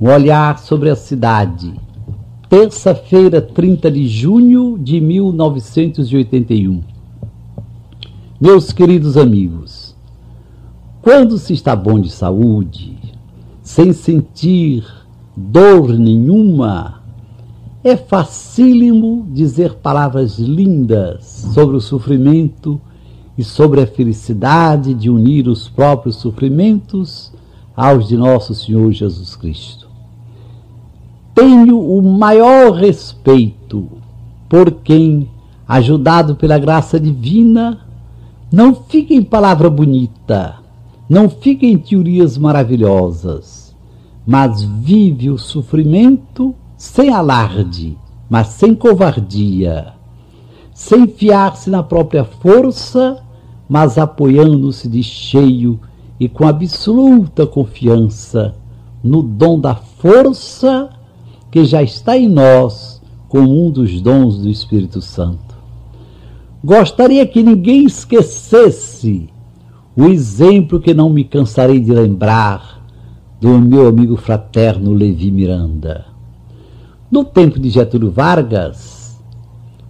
Um olhar sobre a cidade. Terça-feira, 30 de junho de 1981. Meus queridos amigos, quando se está bom de saúde, sem sentir dor nenhuma, é facílimo dizer palavras lindas sobre o sofrimento e sobre a felicidade de unir os próprios sofrimentos aos de nosso Senhor Jesus Cristo tenho o maior respeito por quem, ajudado pela graça divina, não fica em palavra bonita, não fica em teorias maravilhosas, mas vive o sofrimento sem alarde, mas sem covardia, sem fiar-se na própria força, mas apoiando-se de cheio e com absoluta confiança no dom da força que já está em nós como um dos dons do Espírito Santo. Gostaria que ninguém esquecesse o exemplo que não me cansarei de lembrar do meu amigo fraterno Levi Miranda. No tempo de Getúlio Vargas,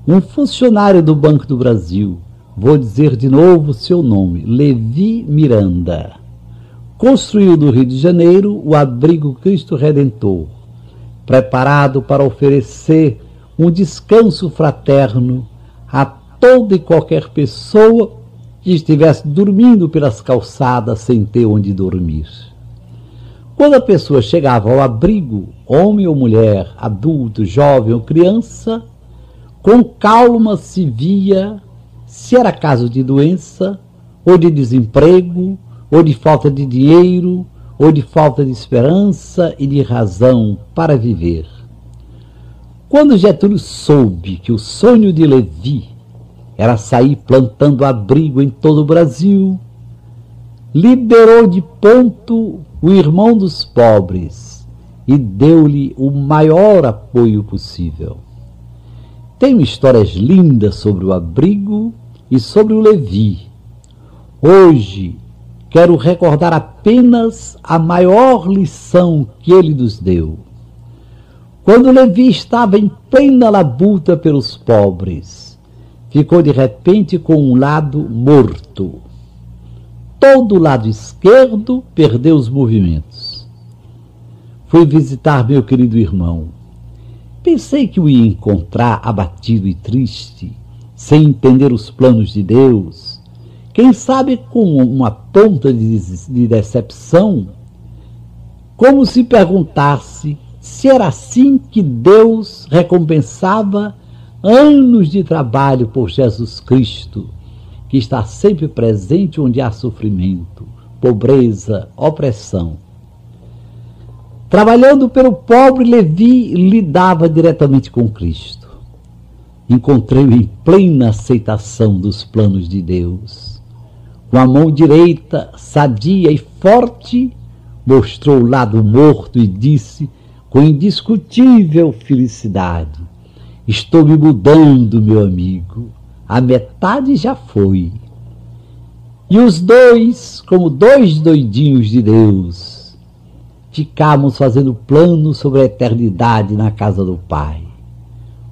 um funcionário do Banco do Brasil, vou dizer de novo seu nome, Levi Miranda, construiu no Rio de Janeiro o abrigo Cristo Redentor preparado para oferecer um descanso fraterno a toda e qualquer pessoa que estivesse dormindo pelas calçadas sem ter onde dormir. Quando a pessoa chegava ao abrigo, homem ou mulher, adulto, jovem ou criança, com calma se via se era caso de doença, ou de desemprego, ou de falta de dinheiro, ou de falta de esperança e de razão para viver. Quando Getúlio soube que o sonho de Levi era sair plantando abrigo em todo o Brasil, liberou de ponto o irmão dos pobres e deu-lhe o maior apoio possível. Tenho histórias lindas sobre o abrigo e sobre o Levi. Hoje, quero recordar apenas a maior lição que ele nos deu. Quando Levi estava em plena labuta pelos pobres, ficou de repente com um lado morto. Todo o lado esquerdo perdeu os movimentos. Fui visitar meu querido irmão. Pensei que o ia encontrar abatido e triste, sem entender os planos de Deus, quem sabe com uma ponta de, de decepção, como se perguntasse se era assim que Deus recompensava anos de trabalho por Jesus Cristo, que está sempre presente onde há sofrimento, pobreza, opressão. Trabalhando pelo pobre, Levi lidava diretamente com Cristo. Encontrei-o em plena aceitação dos planos de Deus com a mão direita, sadia e forte, mostrou o lado morto e disse com indiscutível felicidade: Estou me mudando, meu amigo. A metade já foi. E os dois, como dois doidinhos de Deus, ficamos fazendo planos sobre a eternidade na casa do Pai.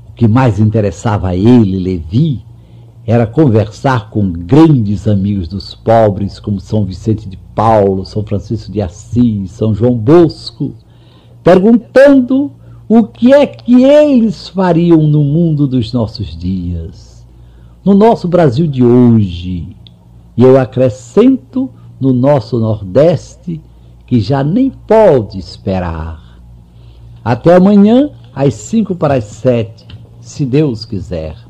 O que mais interessava a ele, Levi, era conversar com grandes amigos dos pobres, como São Vicente de Paulo, São Francisco de Assis, São João Bosco, perguntando o que é que eles fariam no mundo dos nossos dias, no nosso Brasil de hoje. E eu acrescento no nosso Nordeste, que já nem pode esperar. Até amanhã, às cinco para as sete, se Deus quiser.